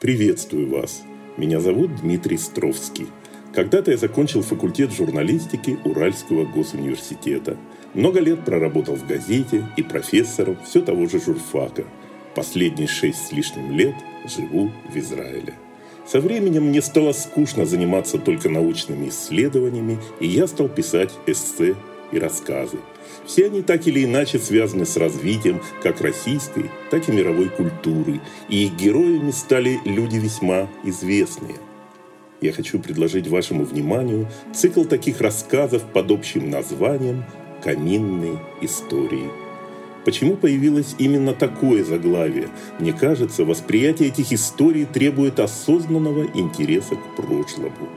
Приветствую вас. Меня зовут Дмитрий Стровский. Когда-то я закончил факультет журналистики Уральского госуниверситета. Много лет проработал в газете и профессором все того же журфака. Последние шесть с лишним лет живу в Израиле. Со временем мне стало скучно заниматься только научными исследованиями, и я стал писать эссе и рассказы. Все они так или иначе связаны с развитием как российской, так и мировой культуры, и их героями стали люди весьма известные. Я хочу предложить вашему вниманию цикл таких рассказов под общим названием «Каминные истории». Почему появилось именно такое заглавие? Мне кажется, восприятие этих историй требует осознанного интереса к прошлому.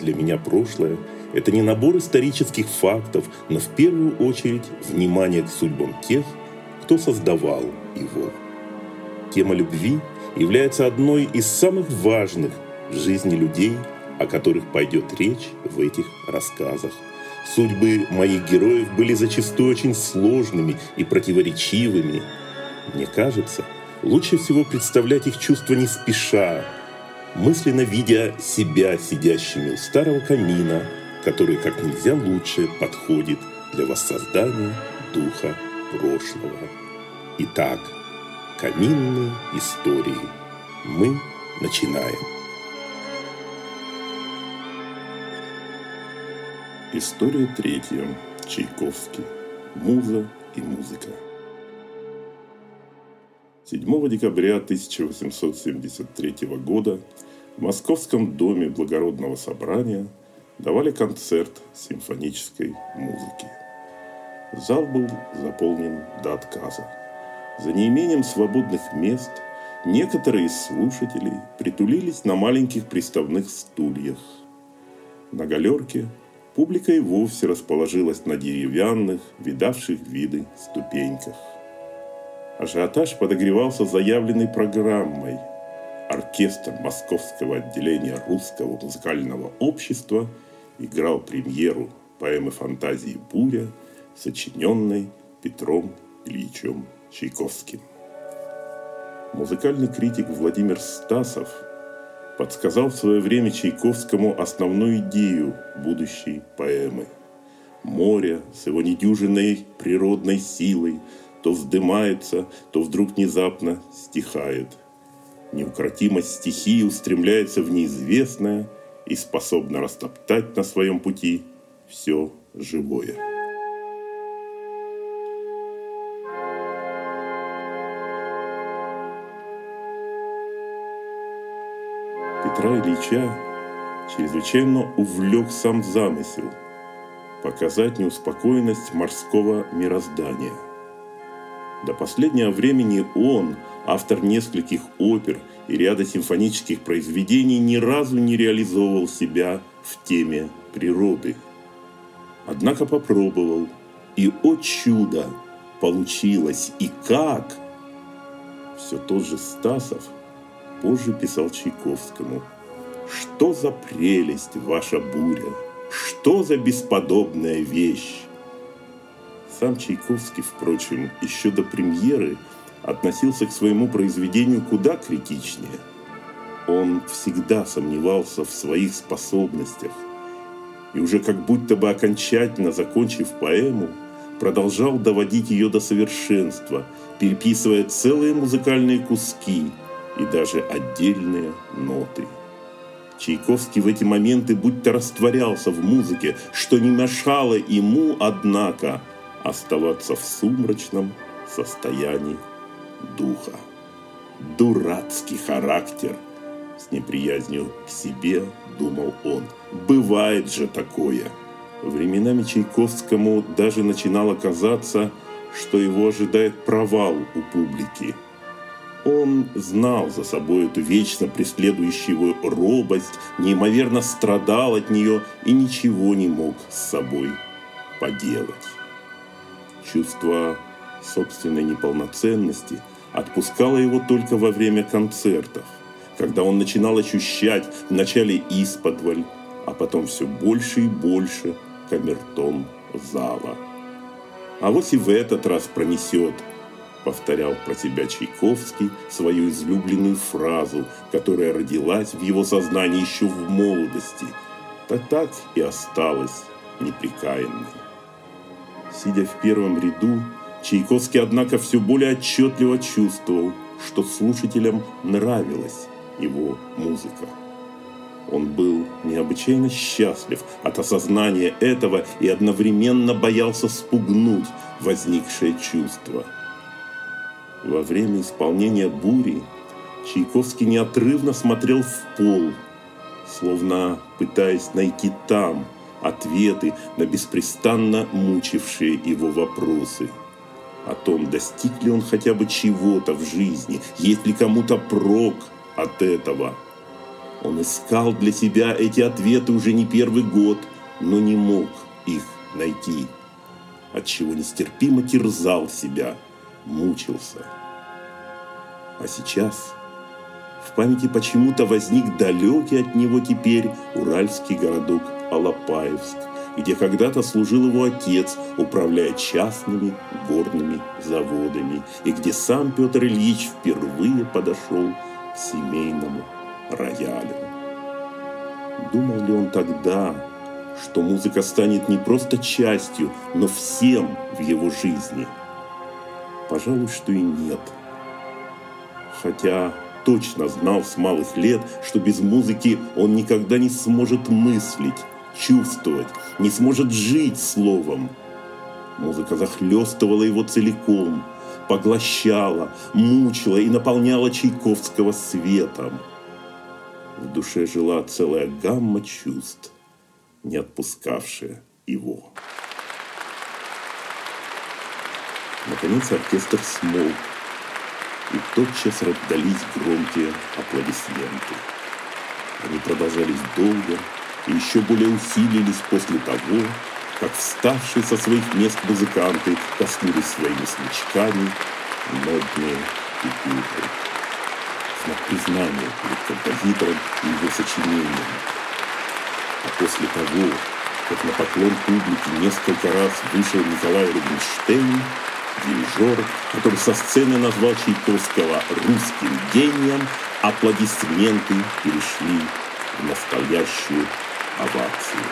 Для меня прошлое – это не набор исторических фактов, но в первую очередь внимание к судьбам тех, кто создавал его. Тема любви является одной из самых важных в жизни людей, о которых пойдет речь в этих рассказах. Судьбы моих героев были зачастую очень сложными и противоречивыми. Мне кажется, лучше всего представлять их чувства не спеша, мысленно видя себя сидящими у старого камина – который как нельзя лучше подходит для воссоздания духа прошлого. Итак, каминные истории. Мы начинаем. История третья. Чайковский. Муза и музыка. 7 декабря 1873 года в Московском доме благородного собрания – давали концерт симфонической музыки. Зал был заполнен до отказа. За неимением свободных мест некоторые из слушателей притулились на маленьких приставных стульях. На галерке публика и вовсе расположилась на деревянных, видавших виды ступеньках. Ажиотаж подогревался заявленной программой. Оркестр Московского отделения Русского музыкального общества – играл премьеру поэмы фантазии «Буря», сочиненной Петром Ильичем Чайковским. Музыкальный критик Владимир Стасов подсказал в свое время Чайковскому основную идею будущей поэмы. Море с его недюжинной природной силой то вздымается, то вдруг внезапно стихает. Неукротимость стихии устремляется в неизвестное – и способна растоптать на своем пути все живое. Петра Ильича чрезвычайно увлек сам замысел показать неуспокоенность морского мироздания. До последнего времени он, автор нескольких опер и ряда симфонических произведений ни разу не реализовывал себя в теме природы. Однако попробовал, и, о чудо, получилось, и как! Все тот же Стасов позже писал Чайковскому. «Что за прелесть ваша буря! Что за бесподобная вещь!» Сам Чайковский, впрочем, еще до премьеры – относился к своему произведению куда критичнее. Он всегда сомневался в своих способностях и уже как будто бы окончательно закончив поэму, продолжал доводить ее до совершенства, переписывая целые музыкальные куски и даже отдельные ноты. Чайковский в эти моменты будто растворялся в музыке, что не мешало ему, однако, оставаться в сумрачном состоянии духа. Дурацкий характер. С неприязнью к себе думал он. Бывает же такое. Временами Чайковскому даже начинало казаться, что его ожидает провал у публики. Он знал за собой эту вечно преследующую его робость, неимоверно страдал от нее и ничего не мог с собой поделать. Чувство собственной неполноценности отпускала его только во время концертов, когда он начинал ощущать вначале исподволь, а потом все больше и больше камертон зала. А вот и в этот раз пронесет. повторял про себя Чайковский свою излюбленную фразу, которая родилась в его сознании еще в молодости, да так и осталась неприкаянной. Сидя в первом ряду, Чайковский, однако, все более отчетливо чувствовал, что слушателям нравилась его музыка. Он был необычайно счастлив от осознания этого и одновременно боялся спугнуть возникшее чувство. Во время исполнения бури Чайковский неотрывно смотрел в пол, словно пытаясь найти там ответы на беспрестанно мучившие его вопросы о том, достиг ли он хотя бы чего-то в жизни, есть ли кому-то прок от этого – он искал для себя эти ответы уже не первый год, но не мог их найти, отчего нестерпимо терзал себя, мучился. А сейчас в памяти почему-то возник далекий от него теперь уральский городок Алапаевск, где когда-то служил его отец, управляя частными горными заводами, и где сам Петр Ильич впервые подошел к семейному роялем. Думал ли он тогда, что музыка станет не просто частью, но всем в его жизни? Пожалуй, что и нет. Хотя точно знал с малых лет, что без музыки он никогда не сможет мыслить, чувствовать, не сможет жить словом. Музыка захлестывала его целиком, поглощала, мучила и наполняла Чайковского светом. В душе жила целая гамма чувств, не отпускавшая его. Наконец оркестр смолк, и тотчас раздались громкие аплодисменты. Они продолжались долго еще более усилились после того, как вставшие со своих мест музыканты коснулись своими смычками нотные купюры знак признания перед композитором и его сочинением. А после того, как на поклон публики несколько раз вышел Николай Рубинштейн, дирижер, который со сцены назвал Чайковского русским гением, аплодисменты перешли в настоящую овацию.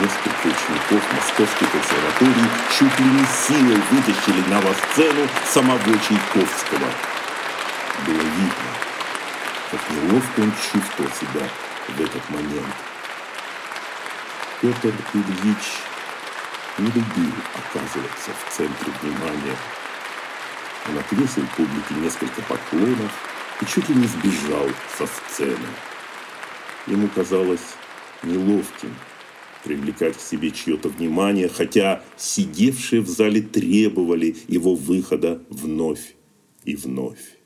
Несколько учеников Московской консерватории чуть ли не силой вытащили на сцену самого Чайковского – было видно, как неловко он чувствовал себя в этот момент. Петр Ильич не любил оказываться в центре внимания. Он отвесил публике несколько поклонов и чуть ли не сбежал со сцены. Ему казалось неловким привлекать к себе чье-то внимание, хотя сидевшие в зале требовали его выхода вновь и вновь.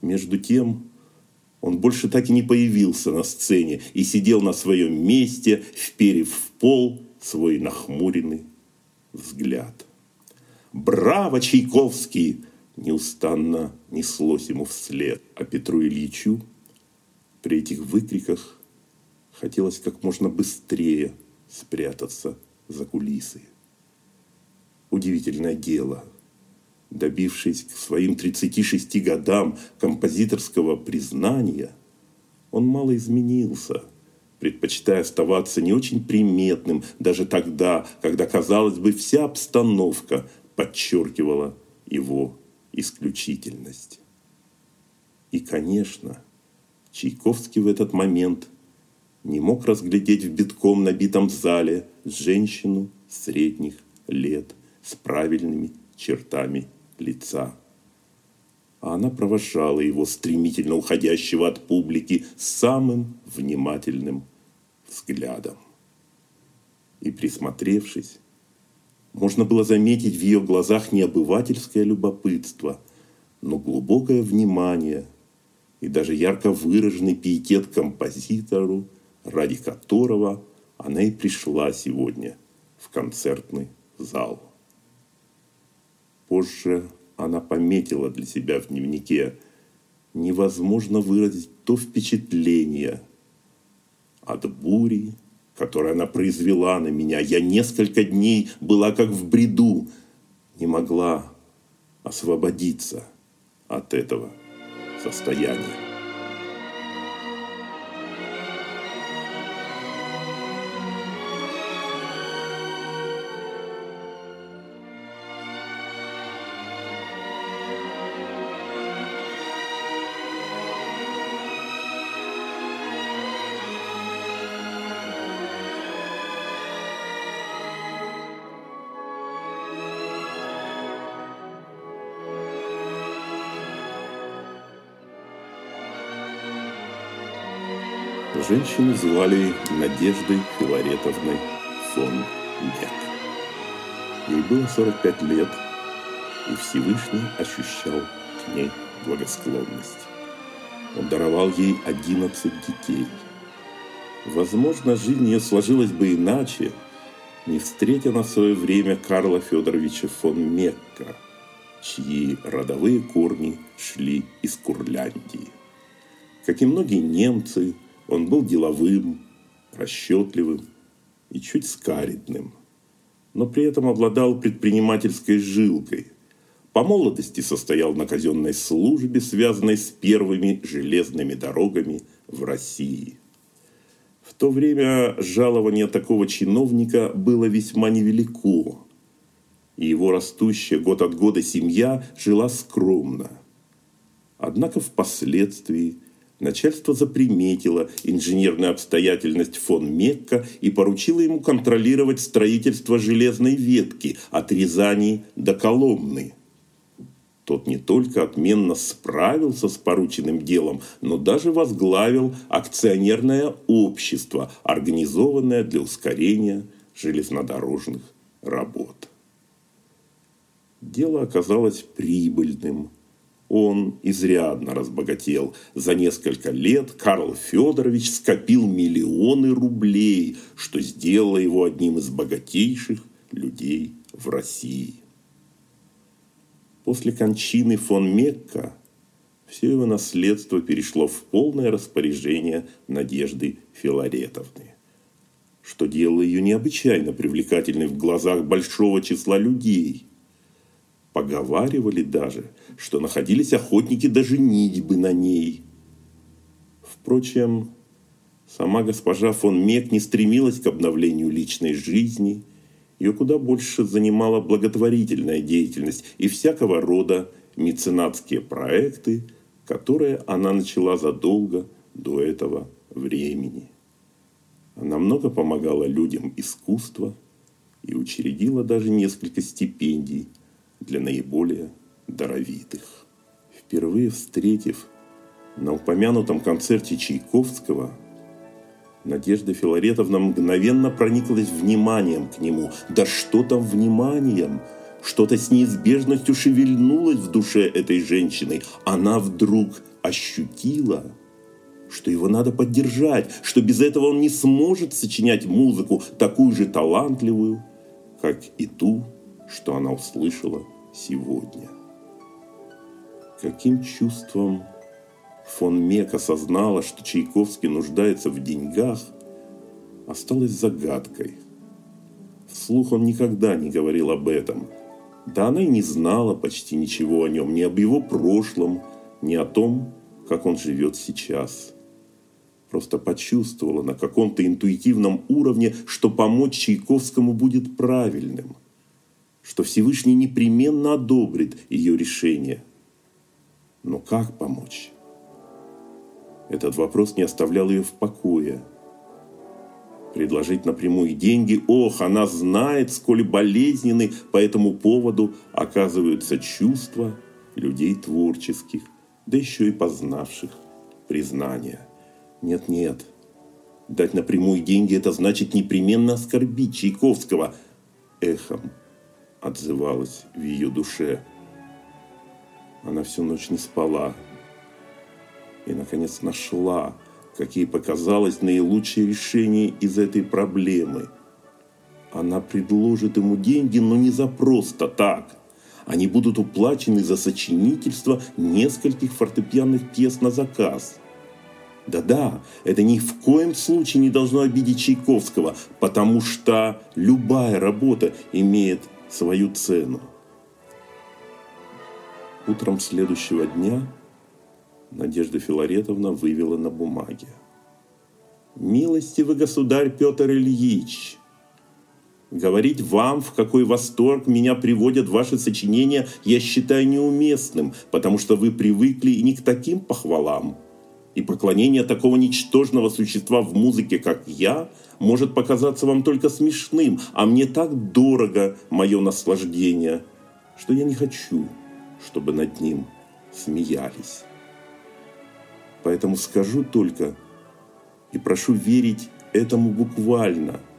Между тем, он больше так и не появился на сцене и сидел на своем месте, вперев в пол свой нахмуренный взгляд. «Браво, Чайковский!» неустанно неслось ему вслед. А Петру Ильичу при этих выкриках хотелось как можно быстрее спрятаться за кулисы. Удивительное дело – добившись к своим 36 годам композиторского признания, он мало изменился, предпочитая оставаться не очень приметным даже тогда, когда, казалось бы, вся обстановка подчеркивала его исключительность. И, конечно, Чайковский в этот момент не мог разглядеть в битком набитом зале женщину средних лет с правильными чертами лица. А она провожала его, стремительно уходящего от публики, самым внимательным взглядом. И присмотревшись, можно было заметить в ее глазах не обывательское любопытство, но глубокое внимание и даже ярко выраженный пиетет композитору, ради которого она и пришла сегодня в концертный зал. Позже она пометила для себя в дневнике «Невозможно выразить то впечатление от бури, которое она произвела на меня. Я несколько дней была как в бреду, не могла освободиться от этого состояния. Женщину звали Надеждой Филаретовной фон Гек. Ей было 45 лет, и Всевышний ощущал к ней благосклонность. Он даровал ей 11 детей. Возможно, жизнь ее сложилась бы иначе, не встретя на свое время Карла Федоровича фон Мекка, чьи родовые корни шли из Курляндии. Как и многие немцы, он был деловым, расчетливым и чуть скаридным, но при этом обладал предпринимательской жилкой. По молодости состоял на казенной службе, связанной с первыми железными дорогами в России. В то время жалование такого чиновника было весьма невелико, и его растущая год от года семья жила скромно. Однако впоследствии Начальство заприметило инженерную обстоятельность фон Мекка и поручило ему контролировать строительство железной ветки от Рязани до Коломны. Тот не только отменно справился с порученным делом, но даже возглавил акционерное общество, организованное для ускорения железнодорожных работ. Дело оказалось прибыльным – он изрядно разбогател. За несколько лет Карл Федорович скопил миллионы рублей, что сделало его одним из богатейших людей в России. После кончины фон Мекка все его наследство перешло в полное распоряжение Надежды Филаретовны, что делало ее необычайно привлекательной в глазах большого числа людей – Поговаривали даже, что находились охотники даже бы на ней. Впрочем, сама госпожа фон Мек не стремилась к обновлению личной жизни. Ее куда больше занимала благотворительная деятельность и всякого рода меценатские проекты, которые она начала задолго до этого времени. Она много помогала людям искусства и учредила даже несколько стипендий – для наиболее даровитых. Впервые встретив на упомянутом концерте Чайковского, Надежда Филаретовна мгновенно прониклась вниманием к нему. Да что там вниманием? Что-то с неизбежностью шевельнулось в душе этой женщины. Она вдруг ощутила, что его надо поддержать, что без этого он не сможет сочинять музыку такую же талантливую, как и ту, что она услышала сегодня. Каким чувством фон Мек осознала, что Чайковский нуждается в деньгах, осталось загадкой. Вслух он никогда не говорил об этом. Да она и не знала почти ничего о нем, ни об его прошлом, ни о том, как он живет сейчас. Просто почувствовала на каком-то интуитивном уровне, что помочь Чайковскому будет правильным – что Всевышний непременно одобрит ее решение. Но как помочь? Этот вопрос не оставлял ее в покое. Предложить напрямую деньги, ох, она знает, сколь болезненны по этому поводу оказываются чувства людей творческих, да еще и познавших признания. Нет-нет, дать напрямую деньги – это значит непременно оскорбить Чайковского эхом – отзывалось в ее душе. Она всю ночь не спала и, наконец, нашла, как ей показалось, наилучшее решение из этой проблемы. Она предложит ему деньги, но не за просто так. Они будут уплачены за сочинительство нескольких фортепианных пьес на заказ. Да-да, это ни в коем случае не должно обидеть Чайковского, потому что любая работа имеет свою цену. Утром следующего дня Надежда Филаретовна вывела на бумаге. «Милостивый государь Петр Ильич, Говорить вам, в какой восторг меня приводят ваши сочинения, я считаю неуместным, потому что вы привыкли не к таким похвалам. И поклонение такого ничтожного существа в музыке, как я, может показаться вам только смешным, а мне так дорого мое наслаждение, что я не хочу, чтобы над ним смеялись. Поэтому скажу только и прошу верить этому буквально –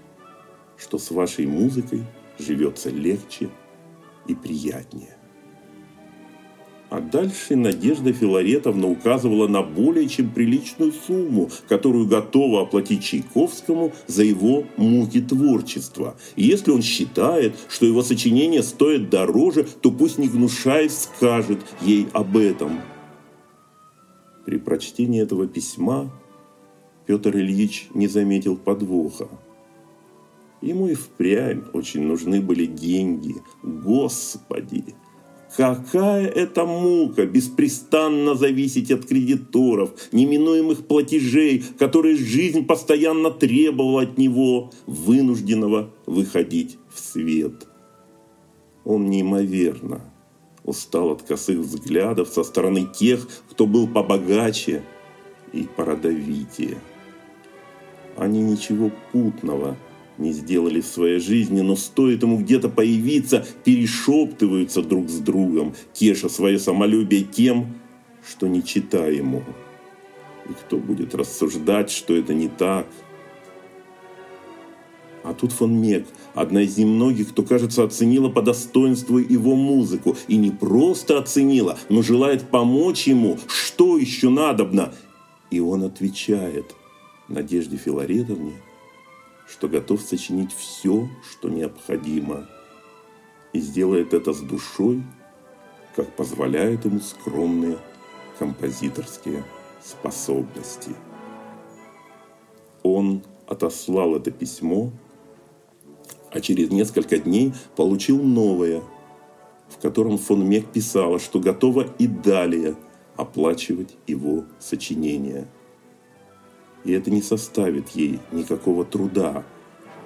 что с вашей музыкой живется легче и приятнее. А дальше Надежда Филаретовна указывала на более чем приличную сумму, которую готова оплатить Чайковскому за его муки творчества. И если он считает, что его сочинение стоит дороже, то пусть не гнушаясь скажет ей об этом. При прочтении этого письма Петр Ильич не заметил подвоха. Ему и впрямь очень нужны были деньги. Господи! Какая это мука беспрестанно зависеть от кредиторов, неминуемых платежей, которые жизнь постоянно требовала от него, вынужденного выходить в свет. Он неимоверно устал от косых взглядов со стороны тех, кто был побогаче и породовитее. Они ничего путного не сделали в своей жизни, но стоит ему где-то появиться, перешептываются друг с другом, теша свое самолюбие тем, что не читай ему. И кто будет рассуждать, что это не так? А тут фон Мек, одна из немногих, кто, кажется, оценила по достоинству его музыку. И не просто оценила, но желает помочь ему. Что еще надобно? И он отвечает Надежде Филаретовне – что готов сочинить все, что необходимо, и сделает это с душой, как позволяют ему скромные композиторские способности. Он отослал это письмо, а через несколько дней получил новое, в котором фон Мек писала, что готова и далее оплачивать его сочинения – и это не составит ей никакого труда,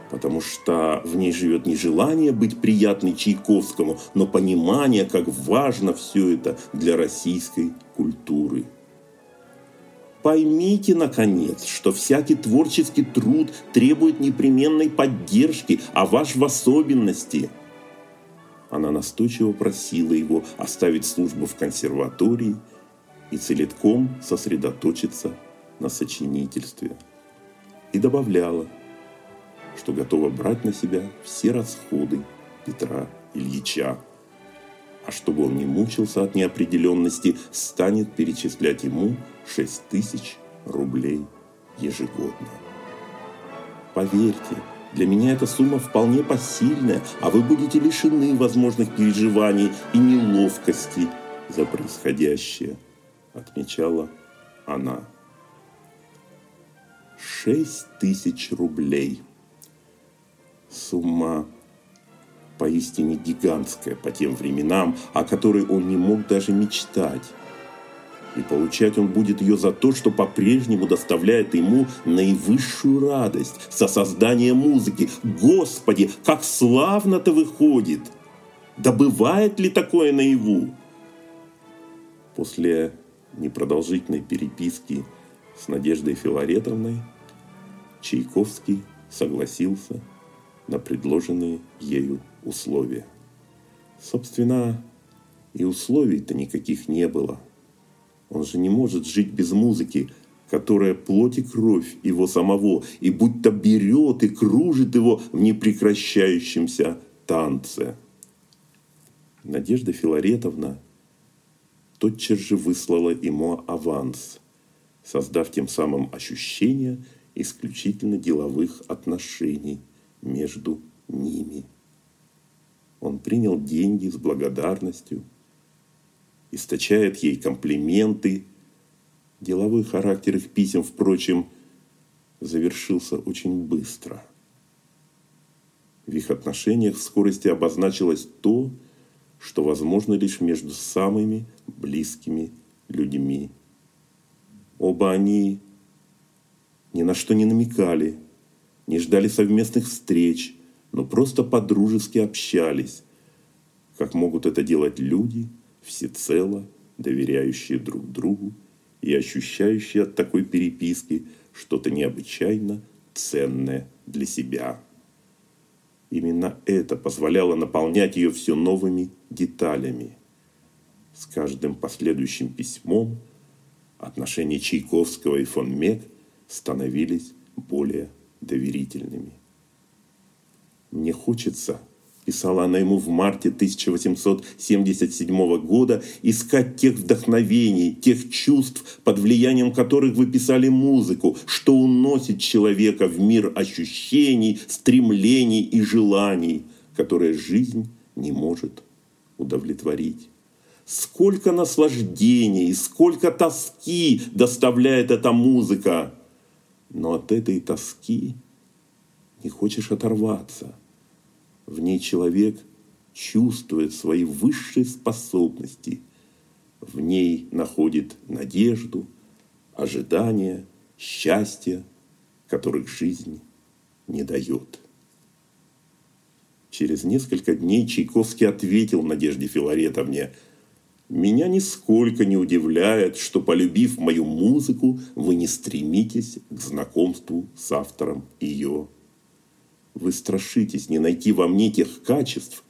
потому что в ней живет не желание быть приятной Чайковскому, но понимание, как важно все это для российской культуры. Поймите, наконец, что всякий творческий труд требует непременной поддержки, а ваш в особенности. Она настойчиво просила его оставить службу в консерватории и целиком сосредоточиться на сочинительстве и добавляла, что готова брать на себя все расходы Петра Ильича, а чтобы он не мучился от неопределенности, станет перечислять ему 6 тысяч рублей ежегодно. Поверьте, для меня эта сумма вполне посильная, а вы будете лишены возможных переживаний и неловкости за происходящее, отмечала она. Шесть тысяч рублей. Сумма поистине гигантская по тем временам, о которой он не мог даже мечтать. И получать он будет ее за то, что по-прежнему доставляет ему наивысшую радость со создания музыки. Господи, как славно-то выходит! Да бывает ли такое наяву? После непродолжительной переписки с Надеждой Филаретовной, Чайковский согласился на предложенные ею условия. Собственно, и условий-то никаких не было. Он же не может жить без музыки, которая плоть и кровь его самого, и будто берет и кружит его в непрекращающемся танце. Надежда Филаретовна тотчас же выслала ему аванс – создав тем самым ощущение исключительно деловых отношений между ними. Он принял деньги с благодарностью, источает ей комплименты. Деловой характер их писем, впрочем, завершился очень быстро. В их отношениях в скорости обозначилось то, что возможно лишь между самыми близкими людьми. Оба они ни на что не намекали, не ждали совместных встреч, но просто подружески общались, как могут это делать люди, всецело доверяющие друг другу и ощущающие от такой переписки что-то необычайно ценное для себя. Именно это позволяло наполнять ее все новыми деталями. С каждым последующим письмом отношения Чайковского и фон Мек становились более доверительными. Мне хочется писала она ему в марте 1877 года, искать тех вдохновений, тех чувств, под влиянием которых вы писали музыку, что уносит человека в мир ощущений, стремлений и желаний, которые жизнь не может удовлетворить. Сколько наслаждений, сколько тоски доставляет эта музыка. Но от этой тоски не хочешь оторваться – в ней человек чувствует свои высшие способности. В ней находит надежду, ожидания, счастье, которых жизнь не дает. Через несколько дней Чайковский ответил Надежде Филаретовне, «Меня нисколько не удивляет, что, полюбив мою музыку, вы не стремитесь к знакомству с автором ее вы страшитесь не найти во мне тех качеств,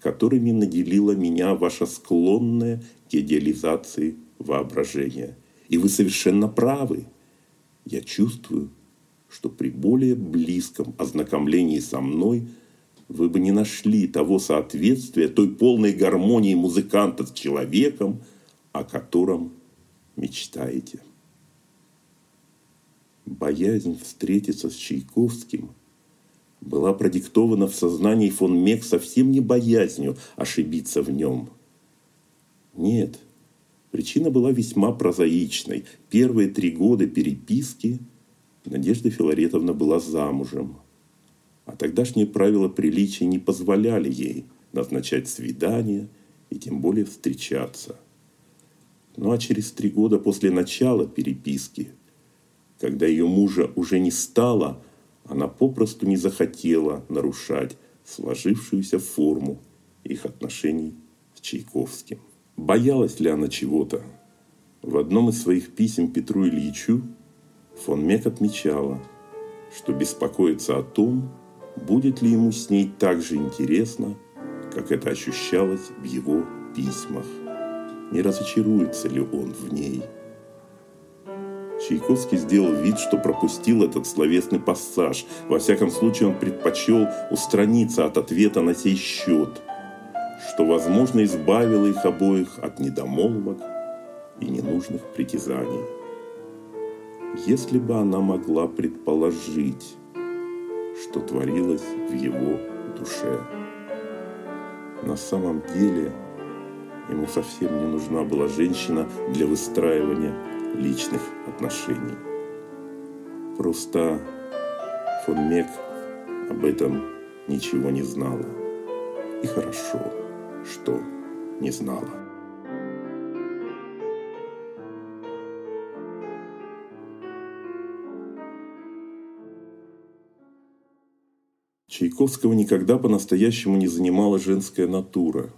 которыми наделила меня ваша склонная к идеализации воображения. И вы совершенно правы. Я чувствую, что при более близком ознакомлении со мной вы бы не нашли того соответствия, той полной гармонии музыканта с человеком, о котором мечтаете. Боязнь встретиться с Чайковским – была продиктована в сознании фон Мек совсем не боязнью ошибиться в нем. Нет, причина была весьма прозаичной. Первые три года переписки Надежда Филаретовна была замужем. А тогдашние правила приличия не позволяли ей назначать свидания и тем более встречаться. Ну а через три года после начала переписки, когда ее мужа уже не стало – она попросту не захотела нарушать сложившуюся форму их отношений с Чайковским. Боялась ли она чего-то? В одном из своих писем Петру Ильичу фон Мек отмечала, что беспокоится о том, будет ли ему с ней так же интересно, как это ощущалось в его письмах. Не разочаруется ли он в ней – Чайковский сделал вид, что пропустил этот словесный пассаж. Во всяком случае, он предпочел устраниться от ответа на сей счет, что, возможно, избавило их обоих от недомолвок и ненужных притязаний. Если бы она могла предположить, что творилось в его душе. На самом деле, ему совсем не нужна была женщина для выстраивания личных отношений. Просто фон Мек об этом ничего не знала. И хорошо, что не знала. Чайковского никогда по-настоящему не занимала женская натура.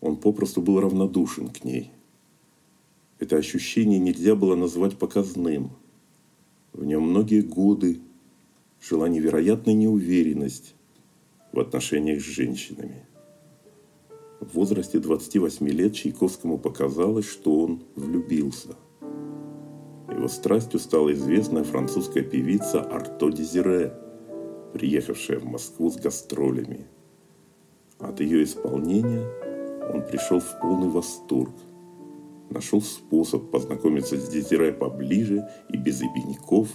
Он попросту был равнодушен к ней – это ощущение нельзя было назвать показным. В нем многие годы жила невероятная неуверенность в отношениях с женщинами. В возрасте 28 лет Чайковскому показалось, что он влюбился. Его страстью стала известная французская певица Арто Дезире, приехавшая в Москву с гастролями. От ее исполнения он пришел в полный восторг – нашел способ познакомиться с Дезире поближе и без обиняков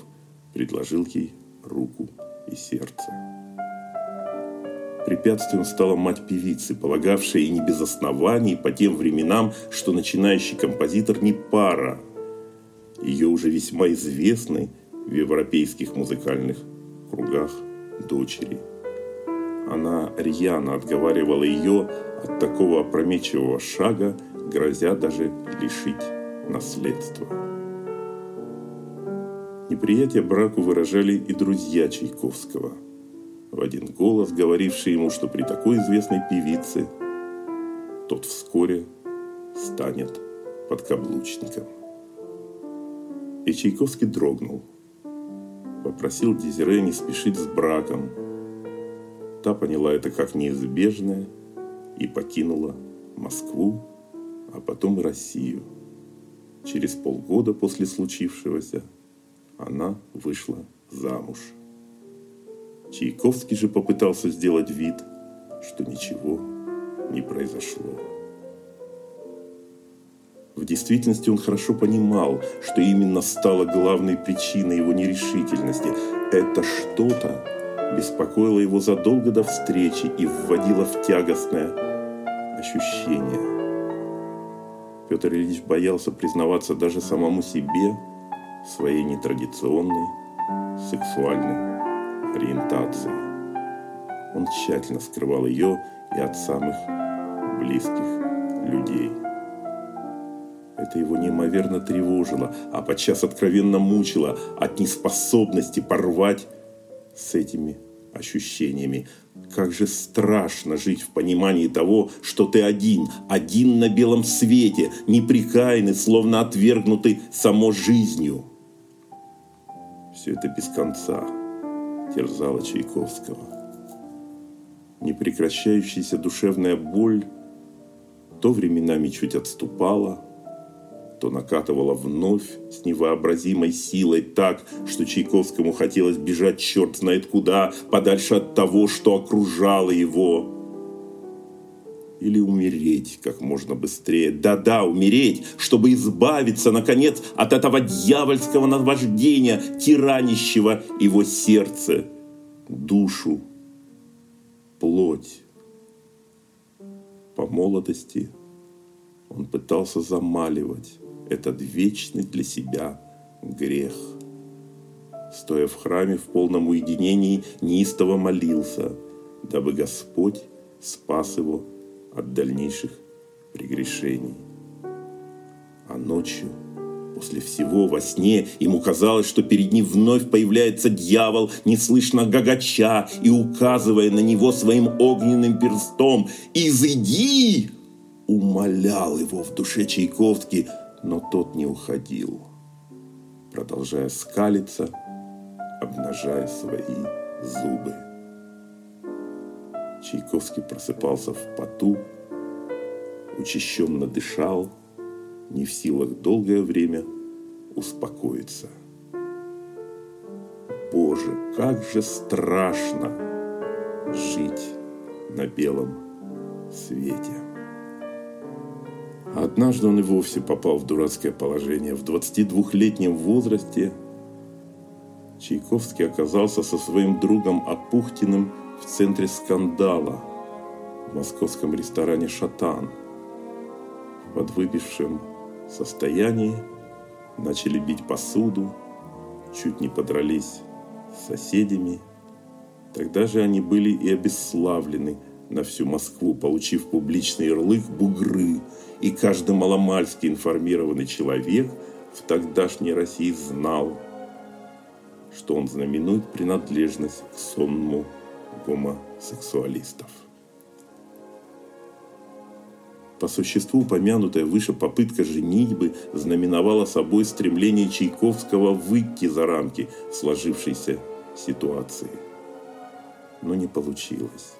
предложил ей руку и сердце. Препятствием стала мать певицы, полагавшая и не без оснований по тем временам, что начинающий композитор не пара. Ее уже весьма известной в европейских музыкальных кругах дочери. Она рьяно отговаривала ее от такого опрометчивого шага, грозя даже лишить наследства. Неприятие браку выражали и друзья Чайковского, в один голос говорившие ему, что при такой известной певице тот вскоре станет подкаблучником. И Чайковский дрогнул. Попросил Дезире не спешить с браком. Та поняла это как неизбежное и покинула Москву, а потом и Россию. Через полгода после случившегося она вышла замуж. Чайковский же попытался сделать вид, что ничего не произошло. В действительности он хорошо понимал, что именно стало главной причиной его нерешительности. Это что-то беспокоило его задолго до встречи и вводило в тягостное ощущение. Петр Ильич боялся признаваться даже самому себе своей нетрадиционной сексуальной ориентации. Он тщательно скрывал ее и от самых близких людей – это его неимоверно тревожило, а подчас откровенно мучило от неспособности порвать с этими ощущениями. Как же страшно жить в понимании того, что ты один, один на белом свете, неприкаянный, словно отвергнутый само жизнью. Все это без конца терзало Чайковского. Непрекращающаяся душевная боль то временами чуть отступала, то накатывала вновь с невообразимой силой так, что Чайковскому хотелось бежать черт знает куда, подальше от того, что окружало его. Или умереть как можно быстрее. Да-да, умереть, чтобы избавиться, наконец, от этого дьявольского наваждения, тиранищего его сердце, душу, плоть. По молодости он пытался замаливать этот вечный для себя грех. Стоя в храме в полном уединении, неистово молился, дабы Господь спас его от дальнейших прегрешений. А ночью, после всего во сне, ему казалось, что перед ним вновь появляется дьявол, неслышно гагача и указывая на него своим огненным перстом «Изыди!» Умолял его в душе Чайковский – но тот не уходил, продолжая скалиться, обнажая свои зубы. Чайковский просыпался в поту, учащенно дышал, не в силах долгое время успокоиться. Боже, как же страшно жить на белом свете. Однажды он и вовсе попал в дурацкое положение. В 22-летнем возрасте Чайковский оказался со своим другом Апухтиным в центре скандала в московском ресторане «Шатан». В подвыпившем состоянии начали бить посуду, чуть не подрались с соседями. Тогда же они были и обесславлены на всю Москву, получив публичный ярлык «бугры», и каждый маломальски информированный человек в тогдашней России знал, что он знаменует принадлежность к сонму гомосексуалистов. По существу упомянутая выше попытка женитьбы знаменовала собой стремление Чайковского выйти за рамки сложившейся ситуации. Но не получилось.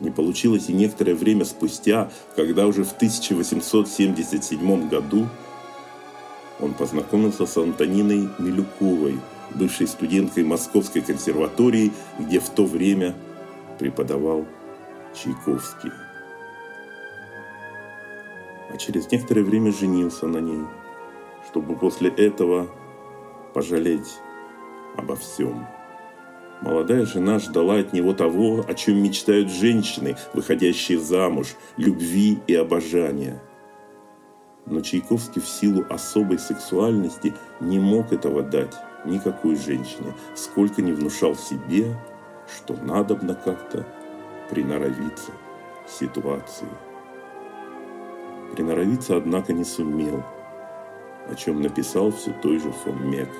Не получилось и некоторое время спустя, когда уже в 1877 году он познакомился с Антониной Милюковой, бывшей студенткой Московской консерватории, где в то время преподавал Чайковский. А через некоторое время женился на ней, чтобы после этого пожалеть обо всем. Молодая жена ждала от него того, о чем мечтают женщины, выходящие замуж, любви и обожания. Но Чайковский в силу особой сексуальности не мог этого дать никакой женщине, сколько не внушал себе что надобно как-то приноровиться к ситуации. Приноровиться, однако, не сумел, о чем написал все той же фон Мек.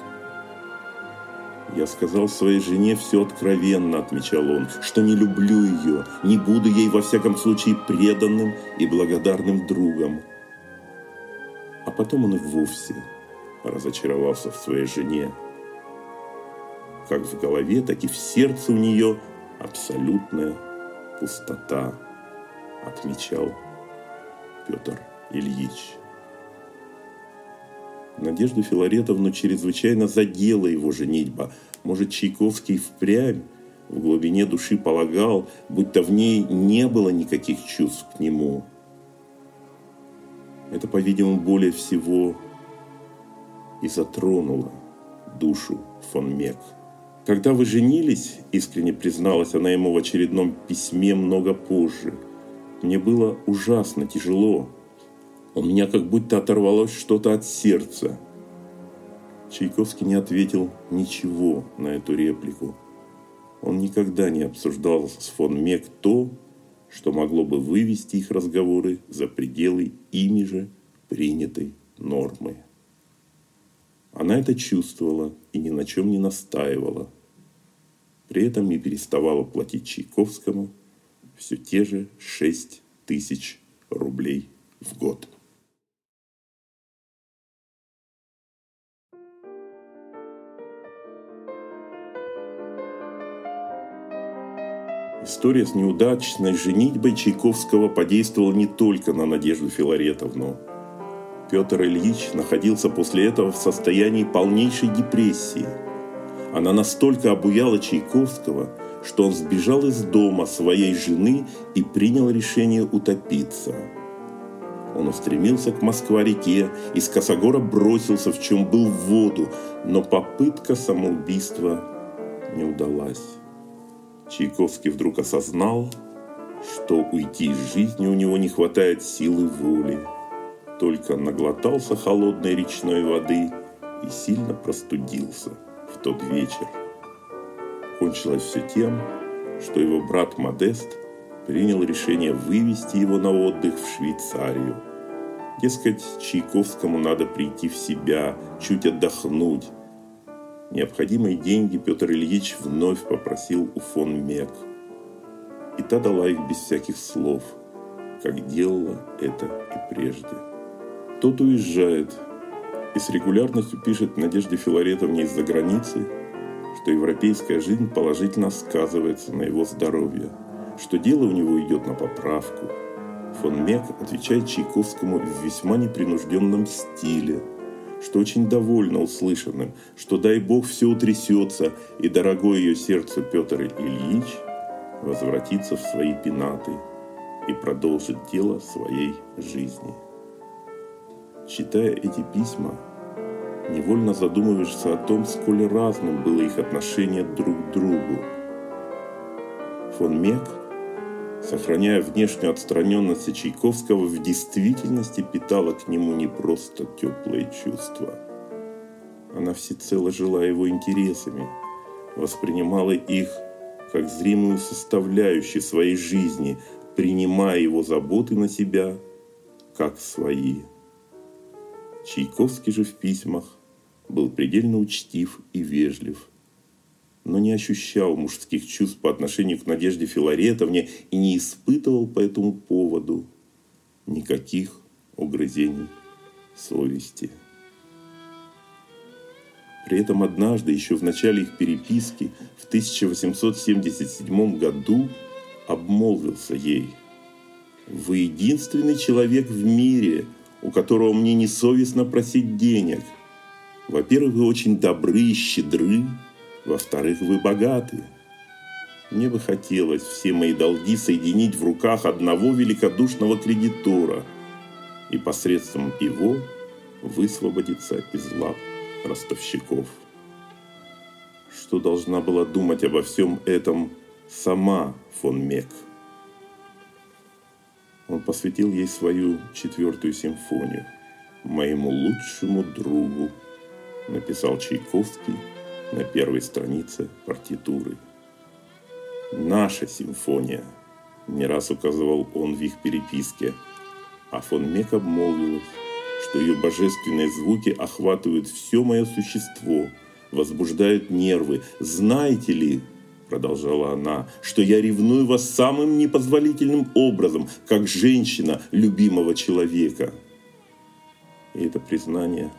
«Я сказал своей жене все откровенно», — отмечал он, — «что не люблю ее, не буду ей во всяком случае преданным и благодарным другом». А потом он и вовсе разочаровался в своей жене. Как в голове, так и в сердце у нее абсолютная пустота, отмечал Петр Ильич. Надежду Филаретовну чрезвычайно задела его женитьба. Может, Чайковский впрямь в глубине души полагал, будто в ней не было никаких чувств к нему. Это, по-видимому, более всего и затронуло душу фон Мек. Когда вы женились, искренне призналась она ему в очередном письме много позже, мне было ужасно тяжело. У меня как будто оторвалось что-то от сердца. Чайковский не ответил ничего на эту реплику. Он никогда не обсуждал с фон Мек то, что могло бы вывести их разговоры за пределы ими же принятой нормы. Она это чувствовала и ни на чем не настаивала. При этом не переставала платить Чайковскому все те же 6 тысяч рублей в год. История с неудачной женитьбой Чайковского подействовала не только на Надежду Филаретовну. Петр Ильич находился после этого в состоянии полнейшей депрессии. Она настолько обуяла Чайковского, что он сбежал из дома своей жены и принял решение утопиться. Он устремился к Москва-реке, из Косогора бросился, в чем был в воду, но попытка самоубийства не удалась. Чайковский вдруг осознал, что уйти из жизни у него не хватает силы воли. Только наглотался холодной речной воды и сильно простудился в тот вечер. Кончилось все тем, что его брат Модест принял решение вывести его на отдых в Швейцарию. Дескать, Чайковскому надо прийти в себя, чуть отдохнуть, Необходимые деньги Петр Ильич вновь попросил у фон Мек. И та дала их без всяких слов, как делала это и прежде. Тот уезжает и с регулярностью пишет Надежде Филаретовне из-за границы, что европейская жизнь положительно сказывается на его здоровье, что дело у него идет на поправку. Фон Мек отвечает Чайковскому в весьма непринужденном стиле – что очень довольна услышанным, что дай Бог все утрясется, и дорогой ее сердцу Петр Ильич возвратится в свои пенаты и продолжит дело своей жизни. Читая эти письма, невольно задумываешься о том, сколь разным было их отношение друг к другу. Фон Мек – сохраняя внешнюю отстраненность Чайковского, в действительности питала к нему не просто теплые чувства. Она всецело жила его интересами, воспринимала их как зримую составляющую своей жизни, принимая его заботы на себя как свои. Чайковский же в письмах был предельно учтив и вежлив – но не ощущал мужских чувств по отношению к Надежде Филаретовне и не испытывал по этому поводу никаких угрызений совести. При этом однажды, еще в начале их переписки, в 1877 году, обмолвился ей «Вы единственный человек в мире, у которого мне не совестно просить денег. Во-первых, вы очень добры и щедры, во-вторых, вы богаты. Мне бы хотелось все мои долги соединить в руках одного великодушного кредитора и посредством его высвободиться из лап ростовщиков. Что должна была думать обо всем этом сама фон Мек? Он посвятил ей свою четвертую симфонию. «Моему лучшему другу», написал Чайковский – на первой странице партитуры. наша симфония, не раз указывал он в их переписке, а фон Мек обмолвилась, что ее божественные звуки охватывают все мое существо, возбуждают нервы. Знаете ли, продолжала она, что я ревную вас самым непозволительным образом, как женщина любимого человека. И это признание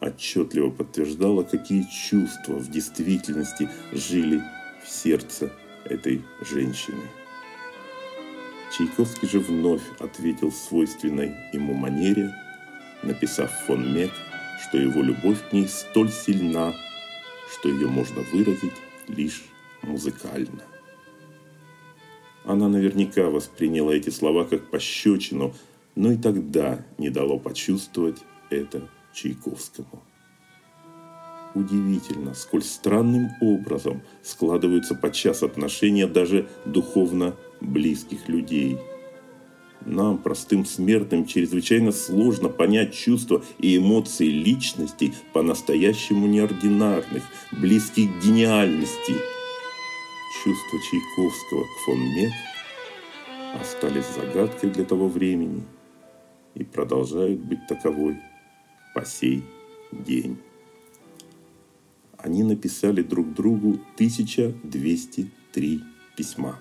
отчетливо подтверждало, какие чувства в действительности жили в сердце этой женщины. Чайковский же вновь ответил свойственной ему манере, написав фон Мек, что его любовь к ней столь сильна, что ее можно выразить лишь музыкально. Она наверняка восприняла эти слова как пощечину, но и тогда не дало почувствовать это Чайковскому. Удивительно, сколь странным образом складываются подчас отношения даже духовно близких людей. Нам, простым смертным, чрезвычайно сложно понять чувства и эмоции личностей по-настоящему неординарных, близких к гениальности. Чувства Чайковского к фон Мек остались загадкой для того времени и продолжают быть таковой по сей день они написали друг другу 1203 письма.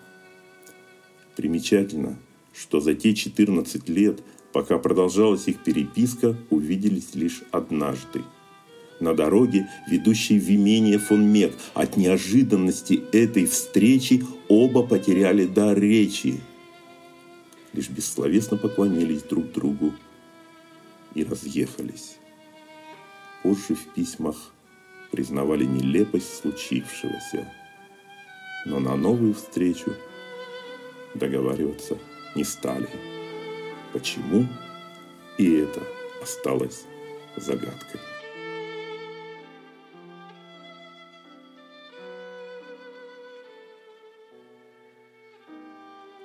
Примечательно, что за те 14 лет, пока продолжалась их переписка, увиделись лишь однажды. На дороге, ведущей в имение фон Мек, от неожиданности этой встречи оба потеряли дар речи. Лишь бессловесно поклонились друг другу и разъехались. Позже в письмах признавали нелепость случившегося, но на новую встречу договариваться не стали. Почему? И это осталось загадкой.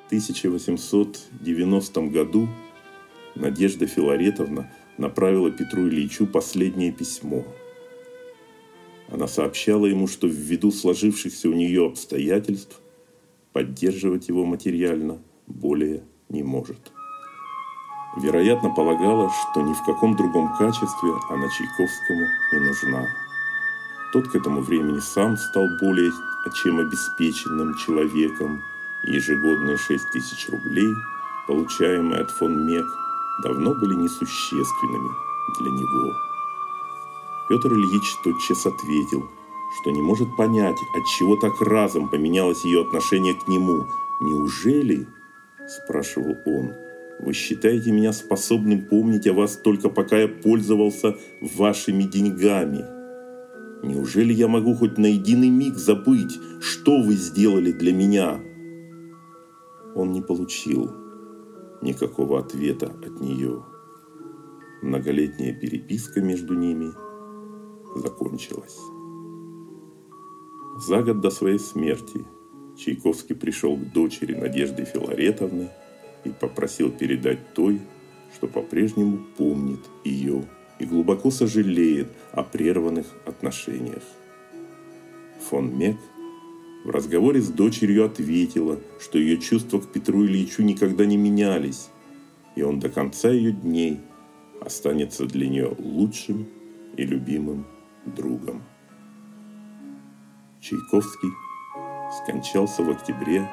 В 1890 году Надежда Филаретовна направила Петру Ильичу последнее письмо – она сообщала ему, что ввиду сложившихся у нее обстоятельств поддерживать его материально более не может. Вероятно, полагала, что ни в каком другом качестве она Чайковскому не нужна. Тот к этому времени сам стал более чем обеспеченным человеком, ежегодные 6 тысяч рублей, получаемые от фон Мек, давно были несущественными для него. Петр Ильич тотчас ответил, что не может понять, от чего так разом поменялось ее отношение к нему. «Неужели?» – спрашивал он. «Вы считаете меня способным помнить о вас только пока я пользовался вашими деньгами? Неужели я могу хоть на единый миг забыть, что вы сделали для меня?» Он не получил никакого ответа от нее. Многолетняя переписка между ними – закончилась. За год до своей смерти Чайковский пришел к дочери Надежды Филаретовны и попросил передать той, что по-прежнему помнит ее и глубоко сожалеет о прерванных отношениях. Фон Мек в разговоре с дочерью ответила, что ее чувства к Петру Ильичу никогда не менялись, и он до конца ее дней останется для нее лучшим и любимым другом. Чайковский скончался в октябре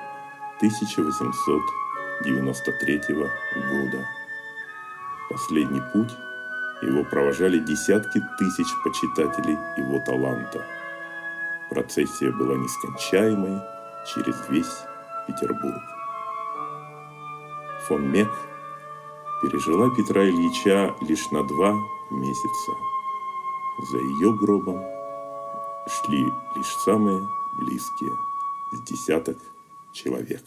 1893 года. Последний путь его провожали десятки тысяч почитателей его таланта. Процессия была нескончаемой через весь Петербург. Фон Мек пережила Петра Ильича лишь на два месяца – за ее гробом шли лишь самые близкие с десяток человек.